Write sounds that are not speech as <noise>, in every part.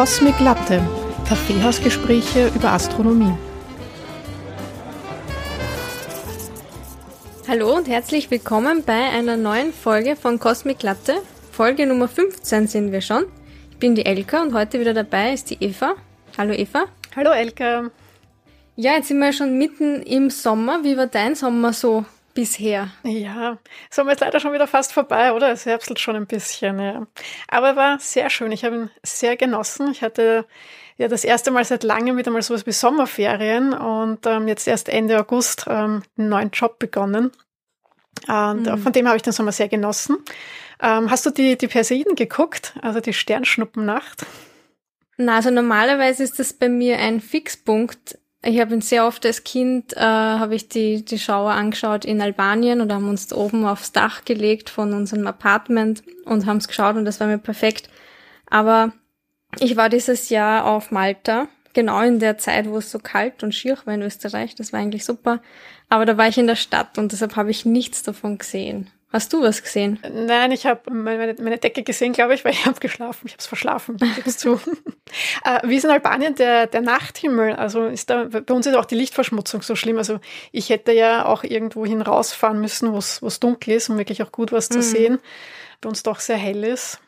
Cosmic Latte, Kaffeehausgespräche über Astronomie. Hallo und herzlich willkommen bei einer neuen Folge von Cosmic Latte. Folge Nummer 15 sind wir schon. Ich bin die Elka und heute wieder dabei ist die Eva. Hallo Eva. Hallo Elka. Ja, jetzt sind wir schon mitten im Sommer. Wie war dein Sommer so bisher? Ja, Sommer ist leider schon wieder fast vorbei, oder? Es herbstelt schon ein bisschen, ja. Aber war sehr schön. Ich habe ihn sehr genossen. Ich hatte ja das erste Mal seit langem wieder mal sowas wie Sommerferien und ähm, jetzt erst Ende August ähm, einen neuen Job begonnen. Und mhm. von dem habe ich den Sommer sehr genossen. Ähm, hast du die, die Perseiden geguckt, also die Sternschnuppennacht? Na, also normalerweise ist das bei mir ein Fixpunkt ich habe ihn sehr oft als Kind, äh, habe ich die, die Schauer angeschaut in Albanien und haben uns oben aufs Dach gelegt von unserem Apartment und haben es geschaut und das war mir perfekt. Aber ich war dieses Jahr auf Malta, genau in der Zeit, wo es so kalt und schier war in Österreich. Das war eigentlich super. Aber da war ich in der Stadt und deshalb habe ich nichts davon gesehen. Hast du was gesehen? Nein, ich habe meine, meine, Decke gesehen, glaube ich, weil ich <laughs> habe geschlafen. Ich habe es verschlafen, gib's zu. <laughs> äh, wie ist in Albanien der, der Nachthimmel? Also ist da, bei uns ist auch die Lichtverschmutzung so schlimm. Also ich hätte ja auch irgendwo hin rausfahren müssen, wo es dunkel ist, um wirklich auch gut was mhm. zu sehen. Bei uns doch sehr hell ist.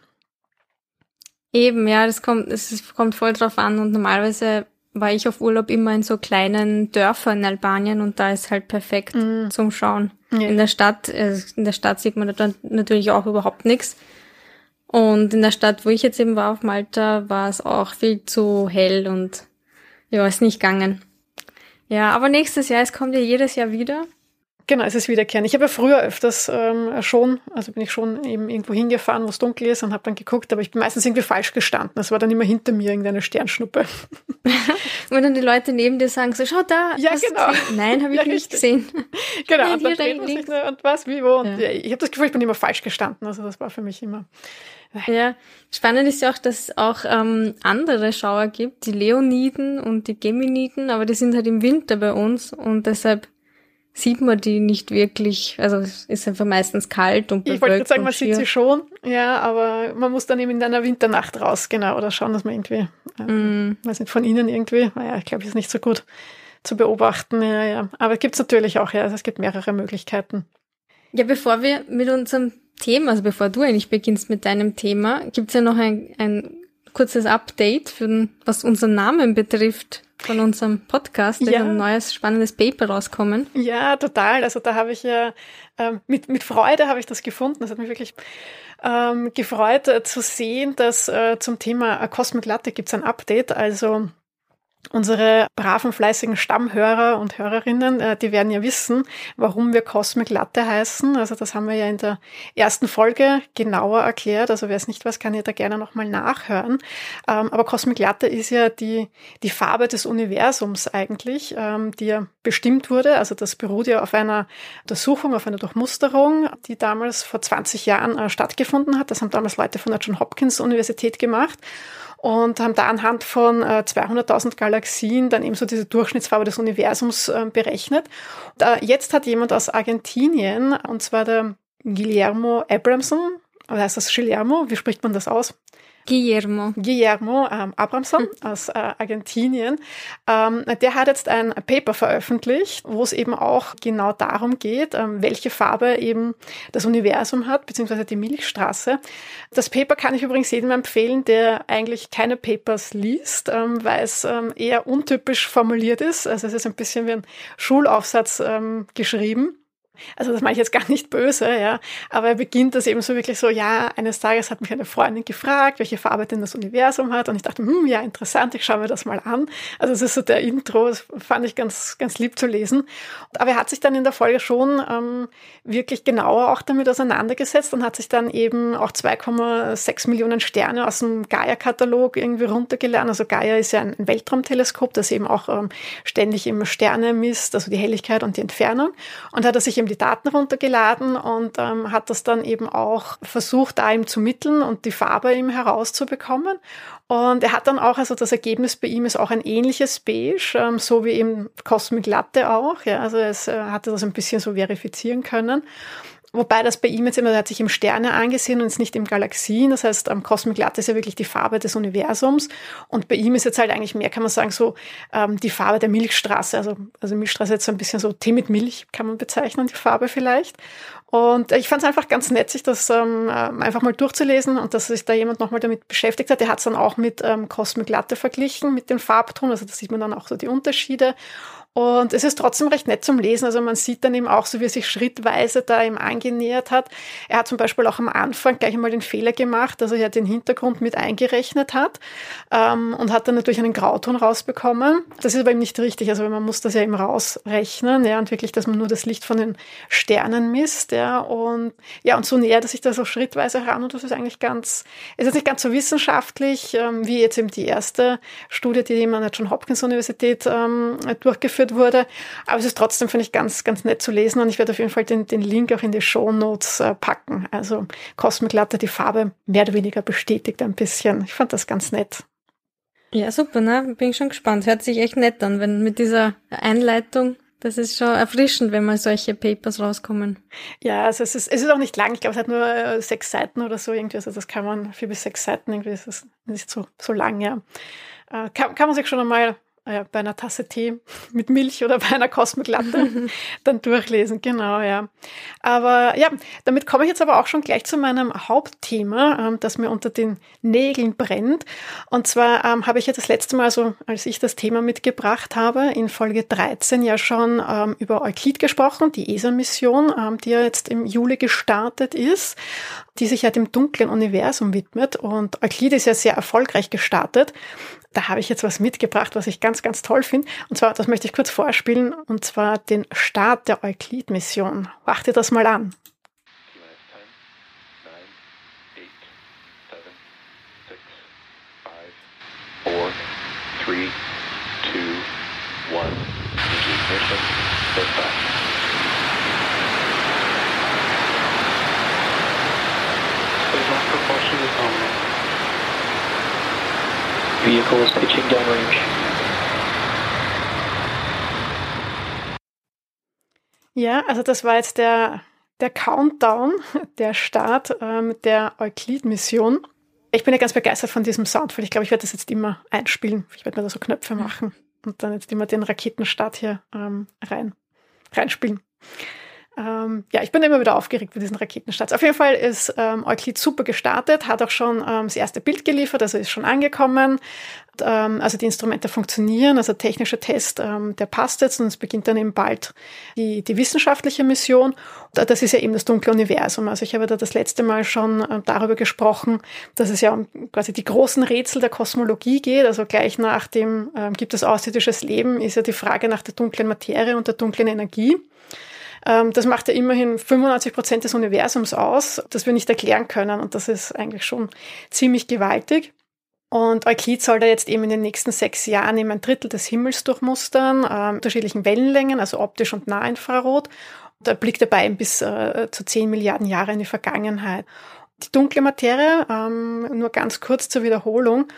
Eben, ja, das kommt, es kommt voll drauf an und normalerweise war ich auf Urlaub immer in so kleinen Dörfern in Albanien und da ist halt perfekt mm. zum Schauen. In der Stadt, äh, in der Stadt sieht man dann natürlich auch überhaupt nichts. Und in der Stadt, wo ich jetzt eben war auf Malta, war es auch viel zu hell und ja, ist nicht gegangen. Ja, aber nächstes Jahr, es kommt ja jedes Jahr wieder. Genau, es ist wiederkehren. Ich habe ja früher öfters ähm, schon, also bin ich schon eben irgendwo hingefahren, wo es dunkel ist und habe dann geguckt, aber ich bin meistens irgendwie falsch gestanden. Es war dann immer hinter mir irgendeine Sternschnuppe. <laughs> Wenn dann die Leute neben dir sagen, so schau da. Ja, genau. Nein, habe ich ja, nicht gesehen. <laughs> Genau, ja, und dann man sich nur, und was, wie, wo. Und ja. ich habe das Gefühl, ich bin immer falsch gestanden. Also das war für mich immer. Ja, spannend ist ja auch, dass es auch ähm, andere Schauer gibt, die Leoniden und die Geminiden, aber die sind halt im Winter bei uns und deshalb sieht man die nicht wirklich. Also es ist einfach meistens kalt und Ich wollte gerade sagen, man sieht sie schon, ja, aber man muss dann eben in einer Winternacht raus, genau, oder schauen, dass man irgendwie, äh, mm. weiß nicht, von innen irgendwie, naja, ich glaube, ist nicht so gut zu beobachten, ja, ja. Aber es gibt natürlich auch, ja, also es gibt mehrere Möglichkeiten. Ja, bevor wir mit unserem Thema, also bevor du eigentlich beginnst mit deinem Thema, gibt's ja noch ein, ein kurzes Update, für den, was unseren Namen betrifft von unserem Podcast. Da ja. ist ein neues spannendes Paper rauskommen. Ja, total. Also da habe ich ja ähm, mit, mit Freude habe ich das gefunden. Das hat mich wirklich ähm, gefreut äh, zu sehen, dass äh, zum Thema Cosmic Latte gibt es ein Update. Also Unsere braven, fleißigen Stammhörer und Hörerinnen, äh, die werden ja wissen, warum wir Cosmic Latte heißen. Also das haben wir ja in der ersten Folge genauer erklärt. Also wer es nicht weiß, kann ja da gerne nochmal nachhören. Ähm, aber Cosmic Latte ist ja die, die Farbe des Universums eigentlich, ähm, die ja bestimmt wurde. Also das beruht ja auf einer Untersuchung, auf einer Durchmusterung, die damals vor 20 Jahren äh, stattgefunden hat. Das haben damals Leute von der John Hopkins Universität gemacht und haben da anhand von äh, 200.000 Galaxien dann eben so diese Durchschnittsfarbe des Universums äh, berechnet. Und, äh, jetzt hat jemand aus Argentinien, und zwar der Guillermo Abramson, oder heißt das Guillermo? Wie spricht man das aus? Guillermo. Guillermo ähm, Abramson hm. aus äh, Argentinien. Ähm, der hat jetzt ein Paper veröffentlicht, wo es eben auch genau darum geht, ähm, welche Farbe eben das Universum hat, beziehungsweise die Milchstraße. Das Paper kann ich übrigens jedem empfehlen, der eigentlich keine Papers liest, ähm, weil es ähm, eher untypisch formuliert ist. Also es ist ein bisschen wie ein Schulaufsatz ähm, geschrieben. Also das mache ich jetzt gar nicht böse, ja. Aber er beginnt das eben so wirklich so, ja, eines Tages hat mich eine Freundin gefragt, welche Farbe denn das Universum hat. Und ich dachte, hm, ja, interessant, ich schaue mir das mal an. Also es ist so der Intro, das fand ich ganz, ganz lieb zu lesen. Aber er hat sich dann in der Folge schon ähm, wirklich genauer auch damit auseinandergesetzt und hat sich dann eben auch 2,6 Millionen Sterne aus dem Gaia-Katalog irgendwie runtergeladen. Also Gaia ist ja ein Weltraumteleskop, das eben auch ähm, ständig immer Sterne misst, also die Helligkeit und die Entfernung. Und hat er sich eben die Daten runtergeladen und ähm, hat das dann eben auch versucht, da ihm zu mitteln und die Farbe ihm herauszubekommen. Und er hat dann auch, also das Ergebnis bei ihm ist auch ein ähnliches Beige, ähm, so wie eben Cosmic Latte auch. Ja, also es äh, hatte das ein bisschen so verifizieren können. Wobei das bei ihm jetzt immer, er hat sich im Sterne angesehen und es nicht im Galaxien. Das heißt, am Cosmic Latte ist ja wirklich die Farbe des Universums. Und bei ihm ist jetzt halt eigentlich mehr, kann man sagen, so ähm, die Farbe der Milchstraße. Also, also Milchstraße jetzt so ein bisschen so Tee mit Milch, kann man bezeichnen, die Farbe vielleicht. Und ich fand es einfach ganz nett, sich das ähm, einfach mal durchzulesen und dass sich da jemand nochmal damit beschäftigt hat. Der hat es dann auch mit ähm, Cosmic Latte verglichen, mit dem Farbton. Also da sieht man dann auch so die Unterschiede. Und es ist trotzdem recht nett zum Lesen. Also man sieht dann eben auch, so wie er sich schrittweise da ihm angenähert hat. Er hat zum Beispiel auch am Anfang gleich einmal den Fehler gemacht, dass er ja den Hintergrund mit eingerechnet hat ähm, und hat dann natürlich einen Grauton rausbekommen. Das ist aber eben nicht richtig. Also man muss das ja eben rausrechnen, ja, und wirklich, dass man nur das Licht von den Sternen misst, ja. Und ja, und so nähert er sich da so schrittweise heran und das ist eigentlich ganz, ist jetzt nicht ganz so wissenschaftlich, ähm, wie jetzt eben die erste Studie, die eben an der John Hopkins Universität ähm, durchgeführt durchgeführt wurde. Aber es ist trotzdem, finde ich, ganz, ganz nett zu lesen und ich werde auf jeden Fall den, den Link auch in die Show Notes äh, packen. Also Cosmic Latte, die Farbe mehr oder weniger bestätigt ein bisschen. Ich fand das ganz nett. Ja, super, ne? Bin ich schon gespannt. Hört sich echt nett an, wenn mit dieser Einleitung das ist schon erfrischend, wenn mal solche Papers rauskommen. Ja, also es ist, es ist auch nicht lang. Ich glaube, es hat nur äh, sechs Seiten oder so irgendwie. Also das kann man, vier bis sechs Seiten irgendwie, das ist nicht so, so lang, ja. Äh, kann, kann man sich schon einmal äh, bei einer Tasse Tee <laughs> mit Milch oder bei einer Cosmic Latte <laughs> dann durchlesen, genau, ja. Aber ja, damit komme ich jetzt aber auch schon gleich zu meinem Hauptthema, ähm, das mir unter den Nägeln brennt. Und zwar ähm, habe ich ja das letzte Mal, also als ich das Thema mitgebracht habe, in Folge 13 ja schon ähm, über Euklid gesprochen, die ESA-Mission, ähm, die ja jetzt im Juli gestartet ist, die sich ja dem dunklen Universum widmet. Und Euklid ist ja sehr erfolgreich gestartet da habe ich jetzt was mitgebracht, was ich ganz, ganz toll finde. Und zwar, das möchte ich kurz vorspielen, und zwar den Start der Euklid-Mission. Wacht ihr das mal an. Three, two, one. Ignition, liftoff. Vehicle is pitching downrange. Ja, also das war jetzt der, der Countdown, der Start ähm, der Euclid-Mission. Ich bin ja ganz begeistert von diesem Sound, weil ich glaube, ich werde das jetzt immer einspielen. Ich werde mir da so Knöpfe machen und dann jetzt immer den Raketenstart hier ähm, rein, reinspielen. Ähm, ja, ich bin immer wieder aufgeregt bei diesen Raketenstarts. Auf jeden Fall ist ähm, Euclid super gestartet, hat auch schon ähm, das erste Bild geliefert, also ist schon angekommen. Ähm, also die Instrumente funktionieren, also technischer Test, ähm, der passt jetzt und es beginnt dann eben bald die, die wissenschaftliche Mission. Das ist ja eben das dunkle Universum. Also ich habe da das letzte Mal schon äh, darüber gesprochen, dass es ja um quasi die großen Rätsel der Kosmologie geht. Also gleich nach dem ähm, gibt es außerirdisches Leben, ist ja die Frage nach der dunklen Materie und der dunklen Energie. Ähm, das macht ja immerhin 95 Prozent des Universums aus, das wir nicht erklären können. Und das ist eigentlich schon ziemlich gewaltig. Und Euklid soll da jetzt eben in den nächsten sechs Jahren eben ein Drittel des Himmels durchmustern, äh, unterschiedlichen Wellenlängen, also optisch und Nahinfrarot. Und er blickt dabei bis äh, zu zehn Milliarden Jahre in die Vergangenheit. Die dunkle Materie, ähm, nur ganz kurz zur Wiederholung,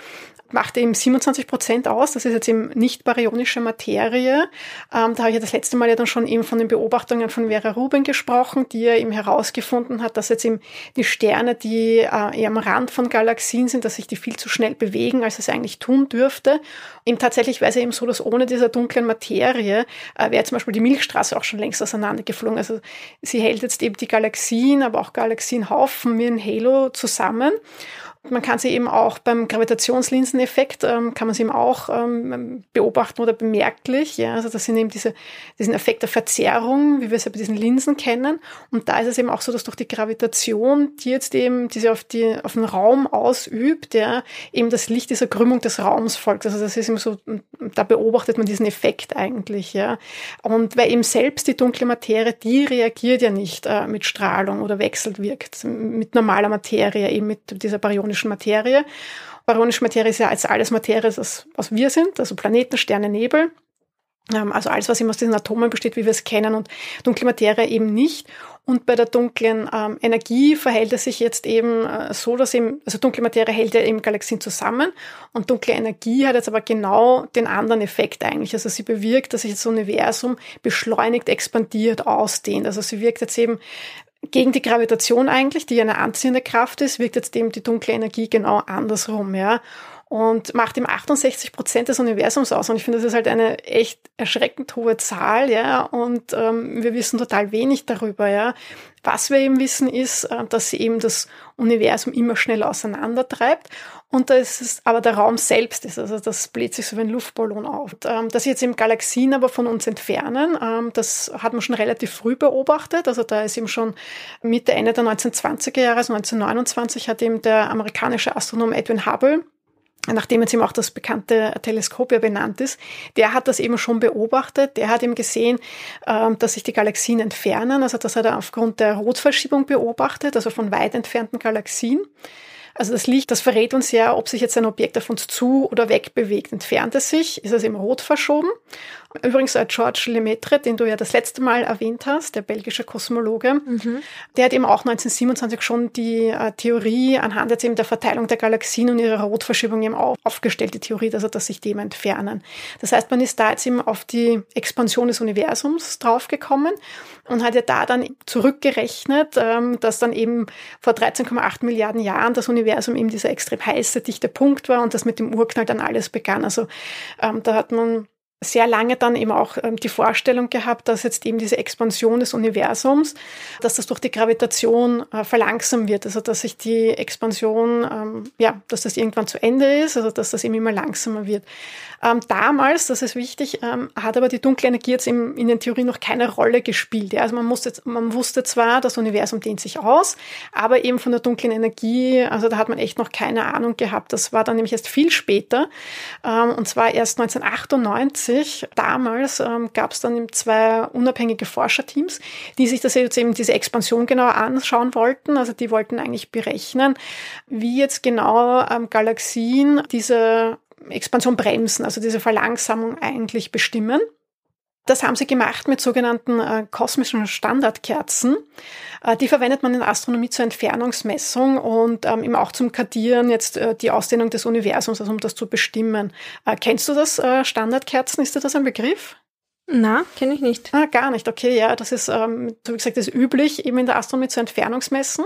macht eben 27 Prozent aus. Das ist jetzt eben nicht baryonische Materie. Ähm, da habe ich ja das letzte Mal ja dann schon eben von den Beobachtungen von Vera Rubin gesprochen, die ja eben herausgefunden hat, dass jetzt eben die Sterne, die äh, eher am Rand von Galaxien sind, dass sich die viel zu schnell bewegen, als es eigentlich tun dürfte. Eben tatsächlich wäre es eben so, dass ohne dieser dunklen Materie äh, wäre zum Beispiel die Milchstraße auch schon längst auseinandergeflogen. Also sie hält jetzt eben die Galaxien, aber auch Galaxienhaufen wie ein Halo zusammen. Man kann sie eben auch beim Gravitationslinseneffekt, ähm, kann man sie eben auch ähm, beobachten oder bemerklich. Ja? Also das sind eben diese, diesen Effekt der Verzerrung, wie wir es ja bei diesen Linsen kennen. Und da ist es eben auch so, dass durch die Gravitation, die jetzt eben diese auf, die, auf den Raum ausübt, ja, eben das Licht dieser Krümmung des Raums folgt. Also das ist eben so, da beobachtet man diesen Effekt eigentlich. Ja? Und weil eben selbst die dunkle Materie, die reagiert ja nicht äh, mit Strahlung oder wechselt wirkt mit normaler Materie, eben mit dieser baryonischen baryonischen Materie. Baryonische Materie ist ja als alles Materie, das, was wir sind, also Planeten, Sterne, Nebel. Ähm, also alles, was immer aus diesen Atomen besteht, wie wir es kennen, und dunkle Materie eben nicht. Und bei der dunklen ähm, Energie verhält es sich jetzt eben äh, so, dass eben, also dunkle Materie hält ja eben Galaxien zusammen und dunkle Energie hat jetzt aber genau den anderen Effekt eigentlich. Also sie bewirkt, dass sich das Universum beschleunigt, expandiert, ausdehnt. Also sie wirkt jetzt eben gegen die Gravitation eigentlich, die eine anziehende Kraft ist, wirkt jetzt eben die dunkle Energie genau andersrum, ja. Und macht ihm 68 Prozent des Universums aus. Und ich finde, das ist halt eine echt erschreckend hohe Zahl, ja. Und ähm, wir wissen total wenig darüber, ja. Was wir eben wissen, ist, äh, dass sie eben das Universum immer schneller auseinandertreibt und dass es aber der Raum selbst ist. Also das bläht sich so wie ein Luftballon auf. Und, ähm, dass sich jetzt eben Galaxien aber von uns entfernen, ähm, das hat man schon relativ früh beobachtet. Also da ist eben schon Mitte, Ende der 1920er Jahre, also 1929, hat eben der amerikanische Astronom Edwin Hubble nachdem jetzt eben auch das bekannte Teleskop ja benannt ist, der hat das eben schon beobachtet. Der hat eben gesehen, ähm, dass sich die Galaxien entfernen. Also das hat er aufgrund der Rotverschiebung beobachtet, also von weit entfernten Galaxien. Also das Licht, das verrät uns ja, ob sich jetzt ein Objekt auf uns zu oder weg bewegt. Entfernt es sich, ist es im Rot verschoben. Übrigens äh, George Lemaitre, den du ja das letzte Mal erwähnt hast, der belgische Kosmologe, mhm. der hat eben auch 1927 schon die äh, Theorie anhand jetzt eben der Verteilung der Galaxien und ihrer Rotverschiebung eben auf, aufgestellt, die Theorie, also dass sich dem entfernen. Das heißt, man ist da jetzt eben auf die Expansion des Universums draufgekommen und hat ja da dann zurückgerechnet, ähm, dass dann eben vor 13,8 Milliarden Jahren das Universum eben dieser extrem heiße, dichte Punkt war und das mit dem Urknall dann alles begann. Also ähm, da hat man sehr lange dann eben auch ähm, die Vorstellung gehabt, dass jetzt eben diese Expansion des Universums, dass das durch die Gravitation äh, verlangsamt wird, also dass sich die Expansion, ähm, ja, dass das irgendwann zu Ende ist, also dass das eben immer langsamer wird. Ähm, damals, das ist wichtig, hat aber die dunkle Energie jetzt in den Theorien noch keine Rolle gespielt. Also man, musste, man wusste zwar, das Universum dehnt sich aus, aber eben von der dunklen Energie, also da hat man echt noch keine Ahnung gehabt. Das war dann nämlich erst viel später, und zwar erst 1998. Damals ähm, gab es dann zwei unabhängige Forscherteams, die sich das jetzt eben diese Expansion genauer anschauen wollten. Also die wollten eigentlich berechnen, wie jetzt genau ähm, Galaxien diese Expansion bremsen, also diese Verlangsamung eigentlich bestimmen. Das haben sie gemacht mit sogenannten äh, kosmischen Standardkerzen. Äh, die verwendet man in Astronomie zur Entfernungsmessung und ähm, eben auch zum Kartieren jetzt äh, die Ausdehnung des Universums, also um das zu bestimmen. Äh, kennst du das äh, Standardkerzen? Ist dir das ein Begriff? Na, kenne ich nicht. Ah, gar nicht. Okay, ja, das ist, ähm, so wie gesagt, das ist üblich eben in der Astronomie zur Entfernungsmessen.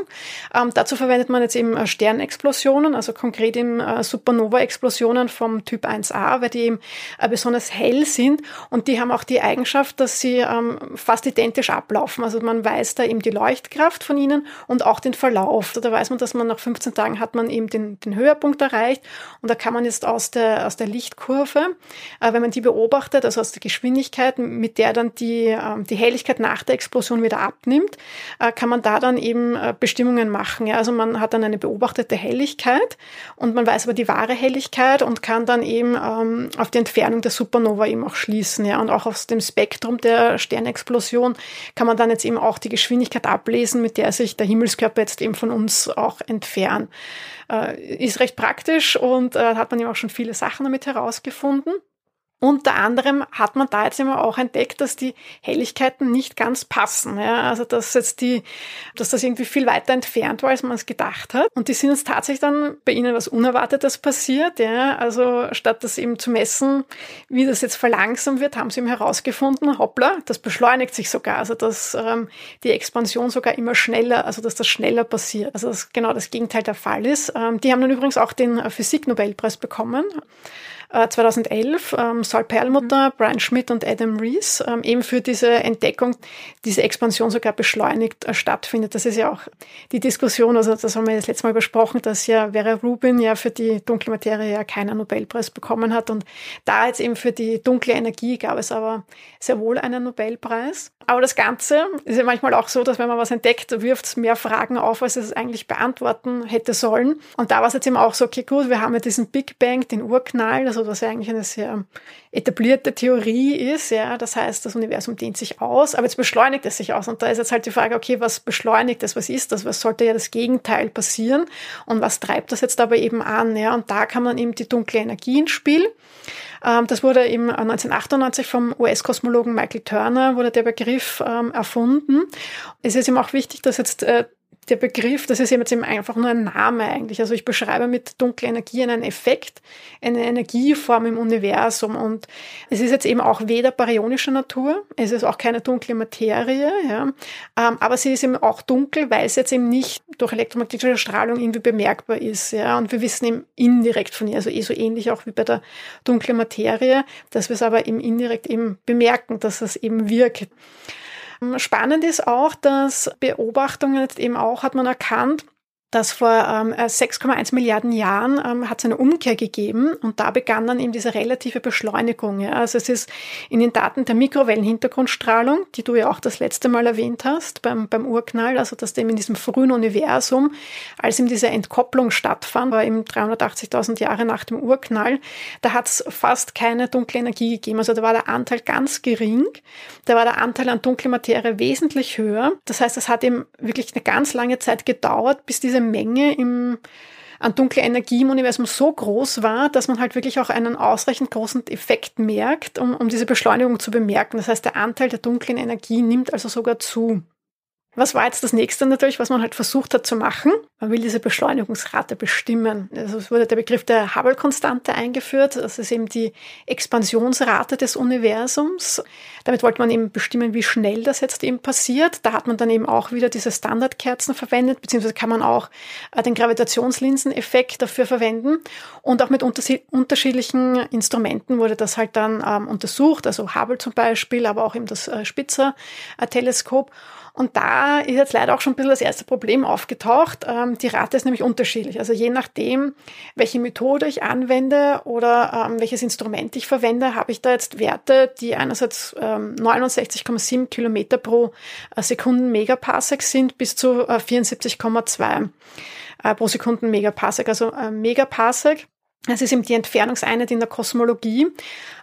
Ähm, dazu verwendet man jetzt eben äh, Sternexplosionen, also konkret eben äh, Supernova-Explosionen vom Typ 1a, weil die eben äh, besonders hell sind und die haben auch die Eigenschaft, dass sie ähm, fast identisch ablaufen. Also man weiß da eben die Leuchtkraft von ihnen und auch den Verlauf. Da weiß man, dass man nach 15 Tagen hat man eben den, den Höhepunkt erreicht und da kann man jetzt aus der, aus der Lichtkurve, äh, wenn man die beobachtet, also aus der Geschwindigkeit, Geschwindigkeit, mit der dann die, ähm, die Helligkeit nach der Explosion wieder abnimmt, äh, kann man da dann eben äh, Bestimmungen machen. Also man hat dann eine beobachtete Helligkeit und man weiß aber die wahre Helligkeit und kann dann eben ähm, auf die Entfernung der Supernova eben auch schließen. Und auch aus dem Spektrum der Sternexplosion kann man dann jetzt eben auch die Geschwindigkeit ablesen, mit der sich der Himmelskörper jetzt eben von uns auch entfernt. Äh, ist recht praktisch und hat man ja auch schon viele Sachen damit herausgefunden. Unter anderem hat man da jetzt immer auch entdeckt, dass die Helligkeiten nicht ganz passen. Ja? Also dass jetzt die, dass das irgendwie viel weiter entfernt war, als man es gedacht hat. Und die sind jetzt tatsächlich dann bei ihnen was Unerwartetes passiert. Ja? Also statt das eben zu messen, wie das jetzt verlangsamt wird, haben sie eben herausgefunden, hoppla, das beschleunigt sich sogar. Also dass ähm, die Expansion sogar immer schneller, also dass das schneller passiert. Also dass genau das Gegenteil der Fall ist. Ähm, die haben dann übrigens auch den Physik-Nobelpreis bekommen. 2011 äh, ähm, Saul Perlmutter, mhm. Brian Schmidt und Adam Rees ähm, eben für diese Entdeckung, diese Expansion sogar beschleunigt äh, stattfindet. Das ist ja auch die Diskussion, also das haben wir das letzte Mal besprochen, dass ja Vera Rubin ja für die dunkle Materie ja keinen Nobelpreis bekommen hat und da jetzt eben für die dunkle Energie gab es aber sehr wohl einen Nobelpreis. Aber das Ganze ist ja manchmal auch so, dass wenn man was entdeckt, wirft es mehr Fragen auf, als es eigentlich beantworten hätte sollen. Und da war es jetzt eben auch so, okay, gut, wir haben ja diesen Big Bang, den Urknall, also was ja eigentlich eine sehr etablierte Theorie ist, ja, das heißt, das Universum dehnt sich aus, aber jetzt beschleunigt es sich aus. Und da ist jetzt halt die Frage, okay, was beschleunigt es, was ist das, was sollte ja das Gegenteil passieren und was treibt das jetzt aber eben an, ja, und da kann man eben die dunkle Energie ins Spiel. Ähm, das wurde eben 1998 vom US-Kosmologen Michael Turner, wurde der Begriff ähm, erfunden. Es ist ihm auch wichtig, dass jetzt äh, der Begriff, das ist jetzt eben einfach nur ein Name eigentlich. Also ich beschreibe mit dunkler Energie einen Effekt, eine Energieform im Universum. Und es ist jetzt eben auch weder baryonischer Natur, es ist auch keine dunkle Materie, ja, ähm, aber sie ist eben auch dunkel, weil es jetzt eben nicht durch elektromagnetische Strahlung irgendwie bemerkbar ist. Ja. Und wir wissen eben indirekt von ihr, also eh so ähnlich auch wie bei der dunklen Materie, dass wir es aber eben indirekt eben bemerken, dass es eben wirkt. Spannend ist auch, dass Beobachtungen jetzt eben auch hat man erkannt, dass vor ähm, 6,1 Milliarden Jahren ähm, hat es eine Umkehr gegeben und da begann dann eben diese relative Beschleunigung. Ja. Also es ist in den Daten der Mikrowellenhintergrundstrahlung, die du ja auch das letzte Mal erwähnt hast beim, beim Urknall, also dass dem in diesem frühen Universum, als eben diese Entkopplung stattfand, war eben 380.000 Jahre nach dem Urknall, da hat es fast keine dunkle Energie gegeben. Also da war der Anteil ganz gering, da war der Anteil an dunkle Materie wesentlich höher. Das heißt, es hat eben wirklich eine ganz lange Zeit gedauert, bis diese diese Menge im, an dunkler Energie im Universum so groß war, dass man halt wirklich auch einen ausreichend großen Effekt merkt, um, um diese Beschleunigung zu bemerken. Das heißt, der Anteil der dunklen Energie nimmt also sogar zu. Was war jetzt das nächste natürlich, was man halt versucht hat zu machen? Man will diese Beschleunigungsrate bestimmen. Also es wurde der Begriff der Hubble-Konstante eingeführt. Das ist eben die Expansionsrate des Universums. Damit wollte man eben bestimmen, wie schnell das jetzt eben passiert. Da hat man dann eben auch wieder diese Standardkerzen verwendet, beziehungsweise kann man auch äh, den Gravitationslinseneffekt dafür verwenden. Und auch mit unterschiedlichen Instrumenten wurde das halt dann ähm, untersucht. Also Hubble zum Beispiel, aber auch eben das äh, Spitzer-Teleskop. Und da ist jetzt leider auch schon ein bisschen das erste Problem aufgetaucht. Ähm, die Rate ist nämlich unterschiedlich. Also je nachdem, welche Methode ich anwende oder ähm, welches Instrument ich verwende, habe ich da jetzt Werte, die einerseits ähm, 69,7 Kilometer pro äh, Sekunden Megaparsec sind bis zu äh, 74,2 äh, pro Sekunden Megaparsec. Also äh, Megaparsec das ist eben die Entfernungseinheit in der Kosmologie,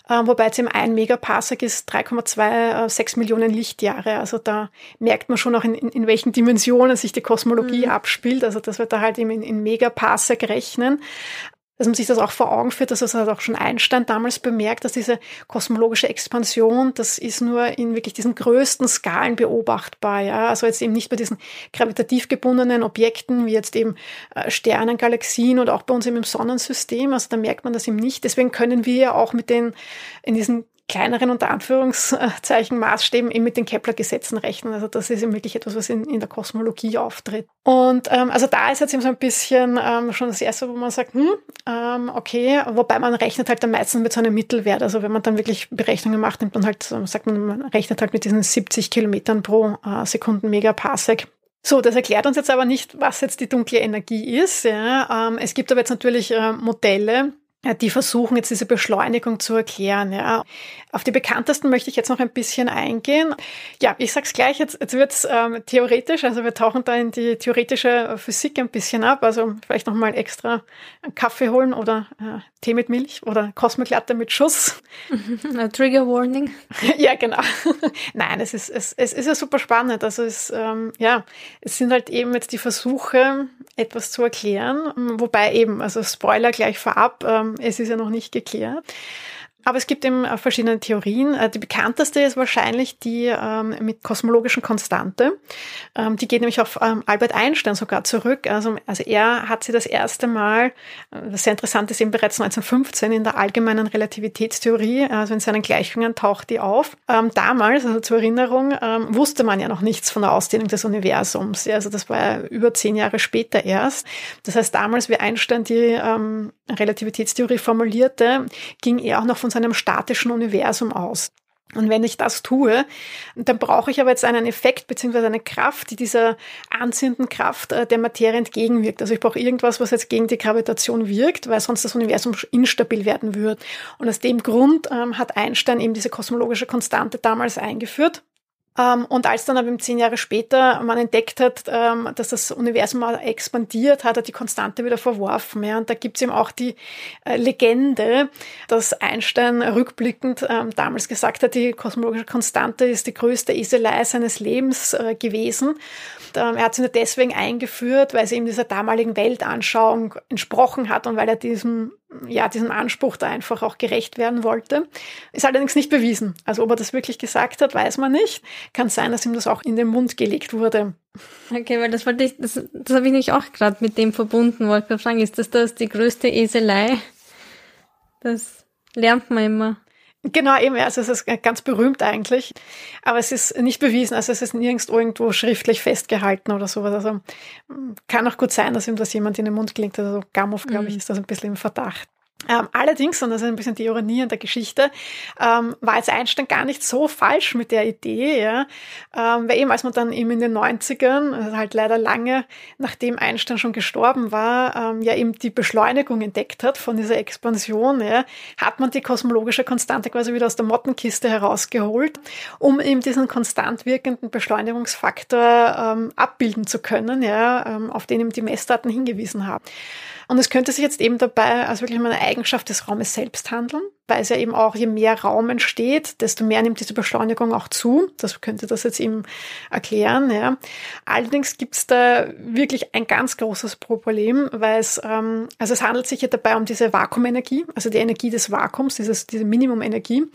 äh, wobei jetzt eben ein Megaparsec ist 3,26 Millionen Lichtjahre. Also da merkt man schon auch, in, in welchen Dimensionen sich die Kosmologie mhm. abspielt. Also dass wir da halt eben in, in Megaparsec rechnen dass man sich das auch vor Augen führt, dass das hat auch schon Einstein damals bemerkt, dass diese kosmologische Expansion, das ist nur in wirklich diesen größten Skalen beobachtbar. Ja? Also jetzt eben nicht bei diesen gravitativ gebundenen Objekten, wie jetzt eben äh, Sternen, Galaxien oder auch bei uns eben im Sonnensystem. Also da merkt man das eben nicht. Deswegen können wir ja auch mit den, in diesen kleineren unter Anführungszeichen Maßstäben eben mit den Kepler-Gesetzen rechnen. Also das ist eben wirklich etwas, was in, in der Kosmologie auftritt. Und ähm, also da ist jetzt eben so ein bisschen ähm, schon das Erste, wo man sagt, hm, ähm, okay, wobei man rechnet halt am meisten mit so einem Mittelwert. Also wenn man dann wirklich Berechnungen macht, nimmt man halt, sagt man, man rechnet halt mit diesen 70 Kilometern pro äh, Sekunden Megaparsec. So, das erklärt uns jetzt aber nicht, was jetzt die dunkle Energie ist. Ja. Ähm, es gibt aber jetzt natürlich äh, Modelle, die versuchen jetzt diese Beschleunigung zu erklären. Ja. Auf die bekanntesten möchte ich jetzt noch ein bisschen eingehen. Ja, ich sag's gleich, jetzt, jetzt wird's ähm, theoretisch, also wir tauchen da in die theoretische Physik ein bisschen ab, also vielleicht nochmal extra einen Kaffee holen oder äh, Tee mit Milch oder Cosmic mit Schuss. <laughs> Trigger Warning. <laughs> ja, genau. <laughs> Nein, es ist, es, es ist ja super spannend. Also es, ähm, ja, es sind halt eben jetzt die Versuche, etwas zu erklären, wobei eben, also Spoiler gleich vorab, ähm, es ist ja noch nicht geklärt. Aber es gibt eben äh, verschiedene Theorien. Äh, die bekannteste ist wahrscheinlich die ähm, mit kosmologischen Konstante. Ähm, die geht nämlich auf ähm, Albert Einstein sogar zurück. Also, also er hat sie das erste Mal, äh, was sehr interessant ist, eben bereits 1915 in der allgemeinen Relativitätstheorie, also in seinen Gleichungen taucht die auf. Ähm, damals, also zur Erinnerung, ähm, wusste man ja noch nichts von der Ausdehnung des Universums. Ja, also das war ja über zehn Jahre später erst. Das heißt, damals, wie Einstein die ähm, Relativitätstheorie formulierte, ging er auch noch von seinem statischen Universum aus. Und wenn ich das tue, dann brauche ich aber jetzt einen Effekt beziehungsweise eine Kraft, die dieser anziehenden Kraft äh, der Materie entgegenwirkt. Also ich brauche irgendwas, was jetzt gegen die Gravitation wirkt, weil sonst das Universum instabil werden würde. Und aus dem Grund ähm, hat Einstein eben diese kosmologische Konstante damals eingeführt. Ähm, und als dann aber zehn Jahre später man entdeckt hat, ähm, dass das Universum expandiert, hat er die Konstante wieder verworfen. Ja. Und da gibt's eben auch die äh, Legende, dass Einstein rückblickend ähm, damals gesagt hat, die kosmologische Konstante ist die größte Eselei seines Lebens äh, gewesen. er hat sie nur deswegen eingeführt, weil sie ihm dieser damaligen Weltanschauung entsprochen hat und weil er diesem ja, diesem Anspruch da einfach auch gerecht werden wollte. Ist allerdings nicht bewiesen. Also ob er das wirklich gesagt hat, weiß man nicht. Kann sein, dass ihm das auch in den Mund gelegt wurde. Okay, weil das wollte ich, das, das habe ich nicht auch gerade mit dem verbunden, wollte ich fragen, ist das das die größte Eselei? Das lernt man immer. Genau, eben, also es ist ganz berühmt eigentlich, aber es ist nicht bewiesen, also es ist nirgends irgendwo schriftlich festgehalten oder sowas. Also kann auch gut sein, dass ihm das jemand in den Mund klingt. Also Gamov, glaube ich, mhm. ist das ein bisschen im Verdacht. Ähm, allerdings, und das ist ein bisschen die Ironie an der Geschichte, ähm, war jetzt Einstein gar nicht so falsch mit der Idee, ja. Ähm, weil eben, als man dann eben in den 90ern, also halt leider lange, nachdem Einstein schon gestorben war, ähm, ja eben die Beschleunigung entdeckt hat von dieser Expansion, ja, hat man die kosmologische Konstante quasi wieder aus der Mottenkiste herausgeholt, um eben diesen konstant wirkenden Beschleunigungsfaktor ähm, abbilden zu können, ja, ähm, auf den eben die Messdaten hingewiesen haben. Und es könnte sich jetzt eben dabei als wirklich eine Eigenschaft des Raumes selbst handeln, weil es ja eben auch, je mehr Raum entsteht, desto mehr nimmt diese Beschleunigung auch zu. Das könnte das jetzt eben erklären. Ja. Allerdings gibt es da wirklich ein ganz großes Problem, weil es, ähm, also es handelt sich ja dabei um diese Vakuumenergie, also die Energie des Vakuums, dieses, diese Minimumenergie. Und,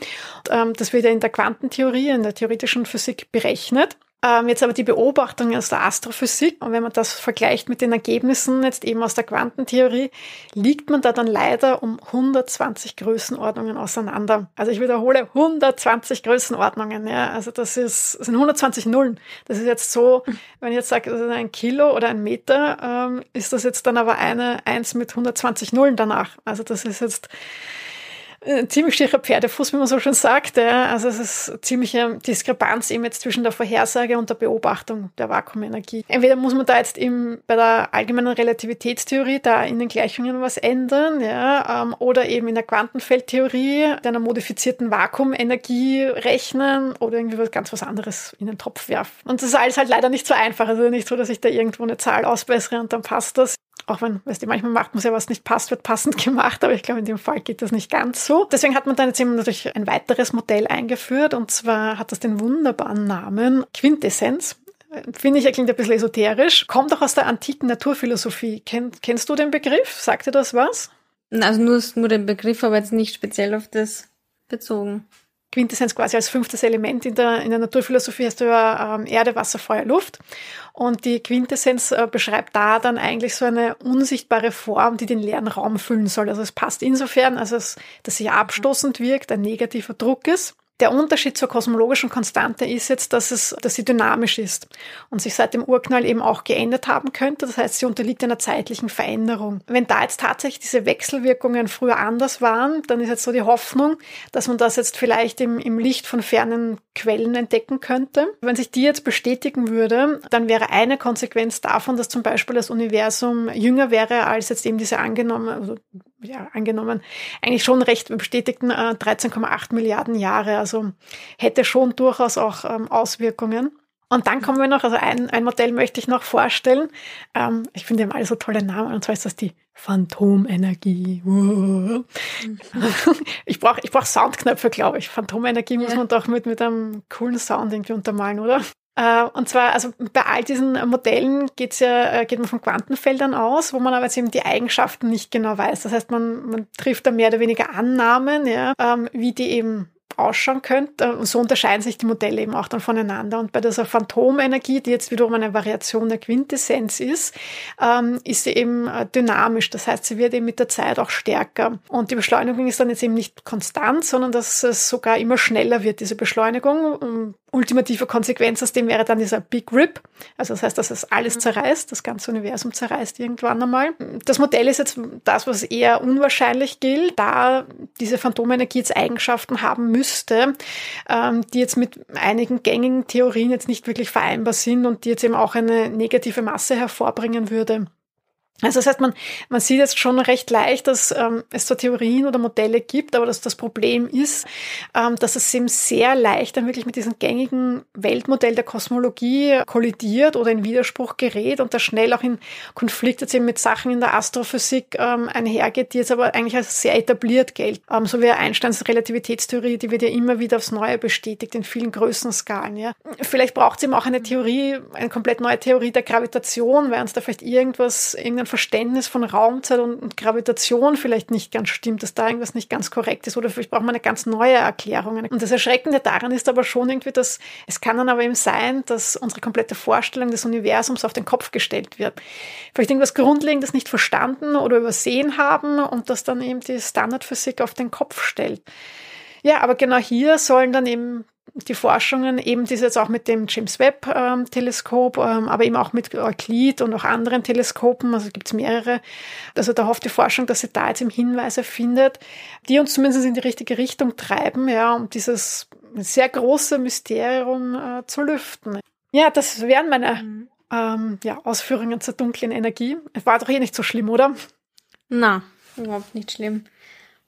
ähm, das wird ja in der Quantentheorie, in der theoretischen Physik berechnet. Ähm, jetzt aber die Beobachtung aus der Astrophysik und wenn man das vergleicht mit den Ergebnissen jetzt eben aus der Quantentheorie, liegt man da dann leider um 120 Größenordnungen auseinander. Also ich wiederhole 120 Größenordnungen. Ja, also das ist das sind 120 Nullen. Das ist jetzt so, wenn ich jetzt sage, das ist ein Kilo oder ein Meter, ähm, ist das jetzt dann aber eine Eins mit 120 Nullen danach. Also das ist jetzt ziemlich schicker Pferdefuß, wie man so schon sagt. Ja. Also es ist ziemliche Diskrepanz eben jetzt zwischen der Vorhersage und der Beobachtung der Vakuumenergie. Entweder muss man da jetzt eben bei der allgemeinen Relativitätstheorie da in den Gleichungen was ändern, ja, ähm, oder eben in der Quantenfeldtheorie einer modifizierten Vakuumenergie rechnen oder irgendwie was ganz was anderes in den Topf werfen. Und das ist alles halt leider nicht so einfach. Also nicht so, dass ich da irgendwo eine Zahl ausbessere und dann passt das. Auch wenn, weißt du, manchmal macht man es ja, was nicht passt, wird passend <laughs> gemacht, aber ich glaube, in dem Fall geht das nicht ganz so. Deswegen hat man dann jetzt eben natürlich ein weiteres Modell eingeführt und zwar hat das den wunderbaren Namen Quintessenz. Finde ich, er klingt ein bisschen esoterisch. Kommt auch aus der antiken Naturphilosophie. Kenn, kennst du den Begriff? Sagt dir das was? Also nur, nur den Begriff, aber jetzt nicht speziell auf das bezogen. Quintessenz quasi als fünftes Element in der, in der Naturphilosophie hast du ja ähm, Erde, Wasser, Feuer, Luft. Und die Quintessenz äh, beschreibt da dann eigentlich so eine unsichtbare Form, die den leeren Raum füllen soll. Also es passt insofern, als es, dass sie abstoßend wirkt, ein negativer Druck ist. Der Unterschied zur kosmologischen Konstante ist jetzt, dass, es, dass sie dynamisch ist und sich seit dem Urknall eben auch geändert haben könnte. Das heißt, sie unterliegt einer zeitlichen Veränderung. Wenn da jetzt tatsächlich diese Wechselwirkungen früher anders waren, dann ist jetzt so die Hoffnung, dass man das jetzt vielleicht im, im Licht von fernen Quellen entdecken könnte. Wenn sich die jetzt bestätigen würde, dann wäre eine Konsequenz davon, dass zum Beispiel das Universum jünger wäre als jetzt eben diese angenommen, also ja, angenommen, eigentlich schon recht bestätigten äh, 13,8 Milliarden Jahre. Also hätte schon durchaus auch ähm, Auswirkungen. Und dann kommen wir noch, also ein, ein Modell möchte ich noch vorstellen. Ähm, ich finde immer alle so tolle Namen, und zwar ist das die Phantomenergie. Ich brauche ich brauch Soundknöpfe, glaube ich. Phantomenergie ja. muss man doch mit, mit einem coolen Sound irgendwie untermalen, oder? Äh, und zwar, also bei all diesen Modellen geht's ja, äh, geht man von Quantenfeldern aus, wo man aber jetzt eben die Eigenschaften nicht genau weiß. Das heißt, man, man trifft da mehr oder weniger Annahmen, ja, ähm, wie die eben ausschauen könnte. Und so unterscheiden sich die Modelle eben auch dann voneinander. Und bei dieser Phantomenergie, die jetzt wiederum eine Variation der Quintessenz ist, ähm, ist sie eben äh, dynamisch. Das heißt, sie wird eben mit der Zeit auch stärker. Und die Beschleunigung ist dann jetzt eben nicht konstant, sondern dass es sogar immer schneller wird, diese Beschleunigung ultimative Konsequenz aus dem wäre dann dieser Big Rip. Also das heißt, dass es alles mhm. zerreißt, das ganze Universum zerreißt irgendwann einmal. Das Modell ist jetzt das, was eher unwahrscheinlich gilt, da diese Phantomenergie jetzt Eigenschaften haben müsste, ähm, die jetzt mit einigen gängigen Theorien jetzt nicht wirklich vereinbar sind und die jetzt eben auch eine negative Masse hervorbringen würde. Also das heißt, man, man sieht jetzt schon recht leicht, dass ähm, es so Theorien oder Modelle gibt, aber dass das Problem ist, ähm, dass es eben sehr leicht dann wirklich mit diesem gängigen Weltmodell der Kosmologie kollidiert oder in Widerspruch gerät und da schnell auch in Konflikt jetzt eben mit Sachen in der Astrophysik ähm, einhergeht, die jetzt aber eigentlich als sehr etabliert gelten. Ähm, so wie Einsteins Relativitätstheorie, die wird ja immer wieder aufs Neue bestätigt in vielen Größenskalen. Ja. Vielleicht braucht es eben auch eine Theorie, eine komplett neue Theorie der Gravitation, weil uns da vielleicht irgendwas, irgendein Verständnis von Raumzeit und, und, Gravitation vielleicht nicht ganz stimmt, dass da irgendwas nicht ganz korrekt ist oder vielleicht braucht man eine ganz neue Erklärung. Und das Erschreckende daran ist aber schon irgendwie, dass es kann dann aber eben sein, dass unsere komplette Vorstellung des Universums auf den Kopf gestellt wird. Vielleicht irgendwas Grundlegendes nicht verstanden oder übersehen haben und das dann eben die Standardphysik auf den Kopf stellt. Ja, aber genau hier sollen dann eben die Forschungen, eben das jetzt auch mit dem James Webb ähm, ähm, aber eben auch mit Euclid und auch anderen Teleskopen, also gibt es mehrere. Also da hofft die Forschung, dass sie da jetzt eben Hinweise findet, die uns zumindest in die richtige Richtung treiben, ja, um dieses sehr große Mysterium äh, zu lüften. Ja, das wären meine mhm. ähm, ja, Ausführungen zur dunklen Energie. War doch eh nicht so schlimm, oder? Na, überhaupt nicht schlimm.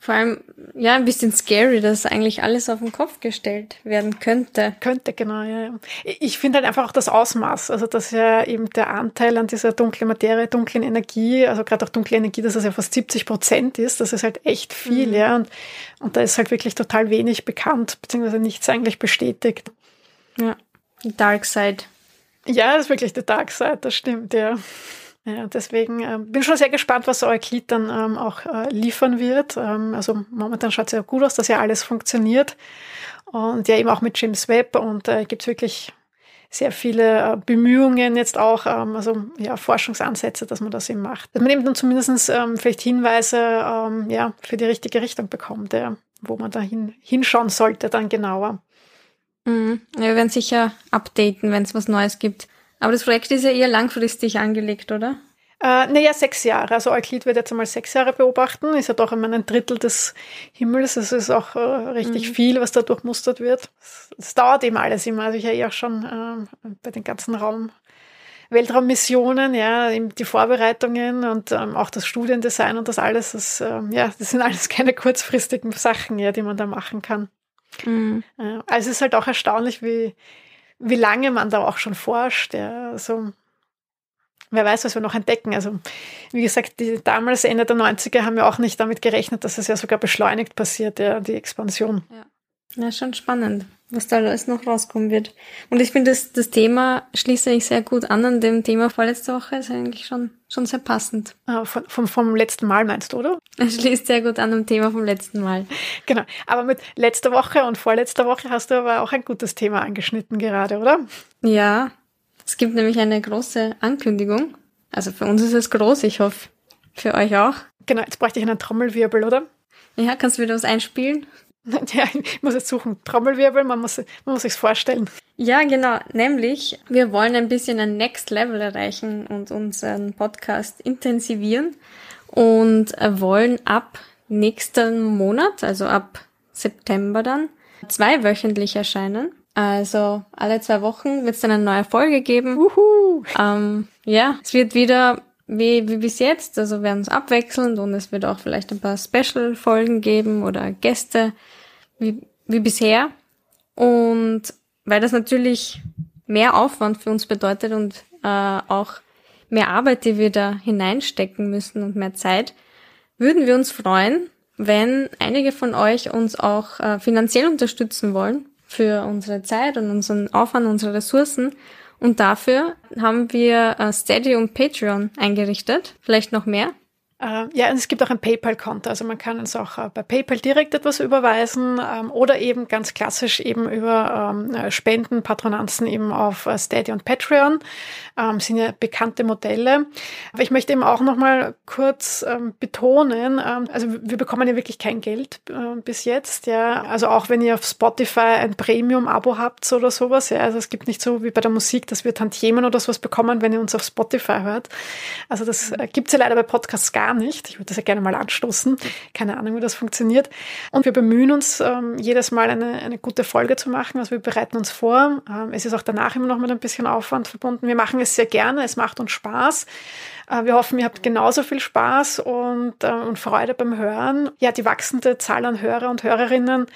Vor allem, ja, ein bisschen scary, dass eigentlich alles auf den Kopf gestellt werden könnte. Könnte, genau, ja. Ich finde halt einfach auch das Ausmaß, also dass ja eben der Anteil an dieser dunklen Materie, dunklen Energie, also gerade auch dunkle Energie, dass es ja fast 70 Prozent ist, das ist halt echt viel, mhm. ja. Und, und da ist halt wirklich total wenig bekannt, beziehungsweise nichts eigentlich bestätigt. Ja, die Dark Side. Ja, das ist wirklich die Dark Side, das stimmt, ja. Ja, deswegen äh, bin schon sehr gespannt, was Euclid dann ähm, auch äh, liefern wird. Ähm, also momentan schaut es ja gut aus, dass ja alles funktioniert. Und ja, eben auch mit James Webb und äh, gibt es wirklich sehr viele äh, Bemühungen jetzt auch, ähm, also ja, Forschungsansätze, dass man das eben macht. Dass man eben dann zumindest ähm, vielleicht Hinweise ähm, ja, für die richtige Richtung bekommt, ja, wo man da hin, hinschauen sollte dann genauer. Mhm. Wir werden sicher updaten, wenn es was Neues gibt. Aber das Projekt ist ja eher langfristig angelegt, oder? Äh, naja, sechs Jahre. Also Euklid wird jetzt einmal sechs Jahre beobachten. Ist ja doch immer ein Drittel des Himmels. Das ist auch äh, richtig mhm. viel, was da durchmustert wird. Es dauert eben alles immer. Also ich habe ja auch schon äh, bei den ganzen Raum Weltraummissionen, ja, die Vorbereitungen und ähm, auch das Studiendesign und das alles, das, ähm, ja, das sind alles keine kurzfristigen Sachen, ja, die man da machen kann. Mhm. Äh, also es ist halt auch erstaunlich, wie, wie lange man da auch schon forscht. Ja. Also, wer weiß, was wir noch entdecken. Also, wie gesagt, die, damals Ende der 90er haben wir auch nicht damit gerechnet, dass es ja sogar beschleunigt passiert, ja, die Expansion. Ja. Ja, schon spannend, was da alles noch rauskommen wird. Und ich finde, das, das Thema schließt eigentlich sehr gut an an dem Thema vorletzte Woche. Ist eigentlich schon, schon sehr passend. Ah, von, vom, vom letzten Mal meinst du, oder? Es schließt sehr gut an am Thema vom letzten Mal. Genau. Aber mit letzter Woche und vorletzter Woche hast du aber auch ein gutes Thema angeschnitten gerade, oder? Ja. Es gibt nämlich eine große Ankündigung. Also für uns ist es groß, ich hoffe, für euch auch. Genau, jetzt bräuchte ich einen Trommelwirbel, oder? Ja, kannst du wieder was einspielen? <laughs> Ja, ich muss jetzt suchen. Trommelwirbel, man muss, man muss sich's vorstellen. Ja, genau. Nämlich, wir wollen ein bisschen ein Next Level erreichen und unseren Podcast intensivieren und wollen ab nächsten Monat, also ab September dann, zweiwöchentlich erscheinen. Also alle zwei Wochen wird es dann eine neue Folge geben. Uhu. Ähm, ja, es wird wieder wie, wie bis jetzt, also werden es abwechselnd und es wird auch vielleicht ein paar Special-Folgen geben oder Gäste wie, wie bisher. Und weil das natürlich mehr Aufwand für uns bedeutet und äh, auch mehr Arbeit, die wir da hineinstecken müssen und mehr Zeit, würden wir uns freuen, wenn einige von euch uns auch äh, finanziell unterstützen wollen für unsere Zeit und unseren Aufwand, unsere Ressourcen. Und dafür haben wir äh, Steady und Patreon eingerichtet. Vielleicht noch mehr. Äh, ja, und es gibt auch ein PayPal-Konto. Also man kann uns auch äh, bei PayPal direkt etwas überweisen ähm, oder eben ganz klassisch eben über ähm, äh, Spenden, Patronanzen eben auf Steady und Patreon. Ähm, sind ja bekannte Modelle. Aber ich möchte eben auch nochmal kurz betonen, also wir bekommen ja wirklich kein Geld bis jetzt. Ja, also auch wenn ihr auf Spotify ein Premium-Abo habt oder sowas. Ja, also es gibt nicht so wie bei der Musik, dass wir Tantiemen oder sowas bekommen, wenn ihr uns auf Spotify hört. Also das gibt's ja leider bei Podcasts gar gar nicht. Ich würde das ja gerne mal anstoßen. Keine Ahnung, wie das funktioniert. Und wir bemühen uns, ähm, jedes Mal eine, eine gute Folge zu machen. Also wir bereiten uns vor. Ähm, es ist auch danach immer noch mit ein bisschen Aufwand verbunden. Wir machen es sehr gerne. Es macht uns Spaß. Äh, wir hoffen, ihr habt genauso viel Spaß und, äh, und Freude beim Hören. Ja, die wachsende Zahl an Hörer und Hörerinnen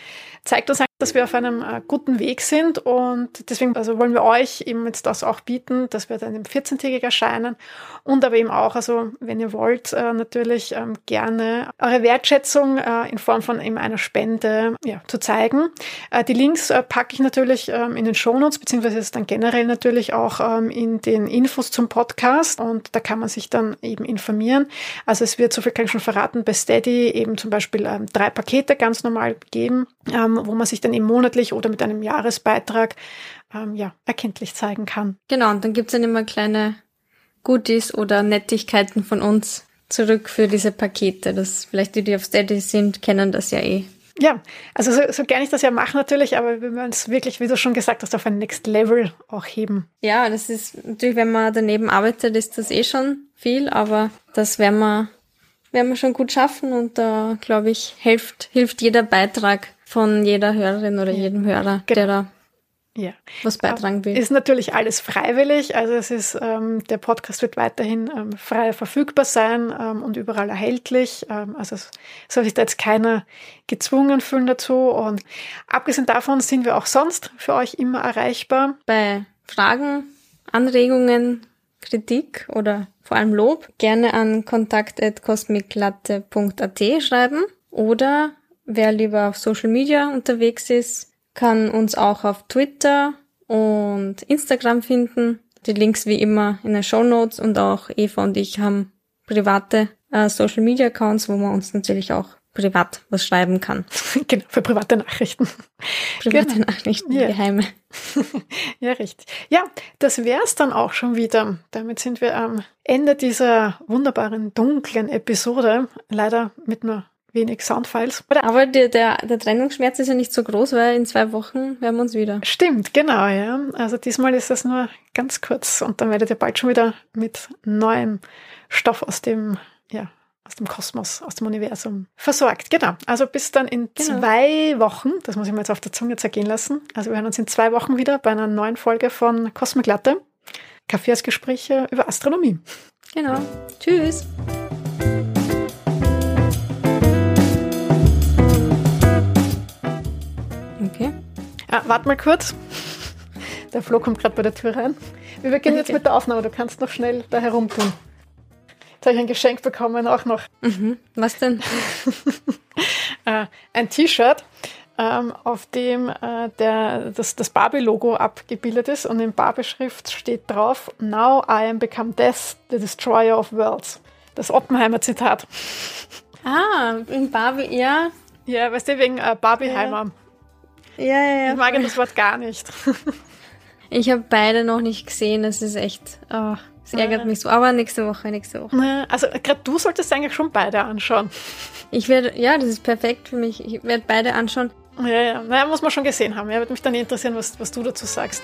zeigt uns, dass wir auf einem äh, guten Weg sind und deswegen also wollen wir euch eben jetzt das auch bieten, dass wir dann im 14-tägig erscheinen und aber eben auch, also wenn ihr wollt, äh, natürlich ähm, gerne eure Wertschätzung äh, in Form von eben einer Spende ja, zu zeigen. Äh, die Links äh, packe ich natürlich ähm, in den Shownotes, beziehungsweise ist dann generell natürlich auch ähm, in den Infos zum Podcast und da kann man sich dann eben informieren. Also es wird, so viel kann ich schon verraten, bei Steady eben zum Beispiel ähm, drei Pakete ganz normal geben, wo man sich dann eben monatlich oder mit einem Jahresbeitrag ähm, ja, erkenntlich zeigen kann. Genau, und dann gibt's dann immer kleine Goodies oder Nettigkeiten von uns zurück für diese Pakete. Das vielleicht die, die auf Steady sind, kennen das ja eh. Ja, also so, so gerne ich das ja mache natürlich, aber wir wollen es wirklich, wie du schon gesagt hast, auf ein Next Level auch heben. Ja, das ist natürlich, wenn man daneben arbeitet, ist das eh schon viel, aber das werden wir, werden wir schon gut schaffen und da, glaube ich, hilft, hilft jeder Beitrag von jeder Hörerin oder jedem Hörer, genau. der da ja. was beitragen will. Ist natürlich alles freiwillig. Also es ist, ähm, der Podcast wird weiterhin ähm, frei verfügbar sein ähm, und überall erhältlich. Ähm, also es soll sich da jetzt keiner gezwungen fühlen dazu. Und abgesehen davon sind wir auch sonst für euch immer erreichbar. Bei Fragen, Anregungen, Kritik oder vor allem Lob gerne an kontakt.cosmiclatte.at schreiben oder wer lieber auf Social Media unterwegs ist, kann uns auch auf Twitter und Instagram finden. Die Links wie immer in den Show Notes und auch Eva und ich haben private äh, Social Media Accounts, wo man uns natürlich auch privat was schreiben kann. <laughs> Genau, für private Nachrichten. Private genau. Nachrichten, ja. geheime. <laughs> ja, richtig. Ja, das wär's dann auch schon wieder. Damit sind wir am Ende dieser wunderbaren, dunklen Episode. Leider mit nur wenig Soundfiles. Aber der, der, der Trennungsschmerz ist ja nicht so groß, weil in zwei Wochen werden wir uns wieder. Stimmt, genau, ja. Also diesmal ist das nur ganz kurz und dann werdet ihr bald schon wieder mit neuem Stoff aus dem, ja, aus dem Kosmos, aus dem Universum versorgt. Genau. Also bis dann in genau. zwei Wochen, das muss ich mir jetzt auf der Zunge zergehen lassen. Also wir hören uns in zwei Wochen wieder bei einer neuen Folge von Kosmoglatte. Kaffeehausgespräche über Astronomie. Genau. Tschüss. Ah, warte mal kurz. Der Flo kommt gerade bei der Tür rein. Wir beginnen okay. jetzt mit der Aufnahme. Du kannst noch schnell da herumtun. Jetzt habe ich ein Geschenk bekommen, auch noch. Mhm. Was denn? <laughs> äh, ein T-Shirt, ähm, auf dem äh, der, das, das Barbie-Logo abgebildet ist und in Barbie-Schrift steht drauf: Now I am become Death, the Destroyer of Worlds. Das Oppenheimer-Zitat. Ah, in Barbie, ja. Ja, weißt du, wegen äh, Barbieheimer. Ja. Ja, ja, ja. Ich mag das Wort gar nicht. <laughs> ich habe beide noch nicht gesehen. Das ist echt. Oh, es ärgert ja. mich so. Aber nächste Woche, nächste Woche. Also gerade du solltest eigentlich schon beide anschauen. Ich werde, ja, das ist perfekt für mich. Ich werde beide anschauen. Ja, ja. Naja, muss man schon gesehen haben. Ja, würde mich dann interessieren, was, was du dazu sagst.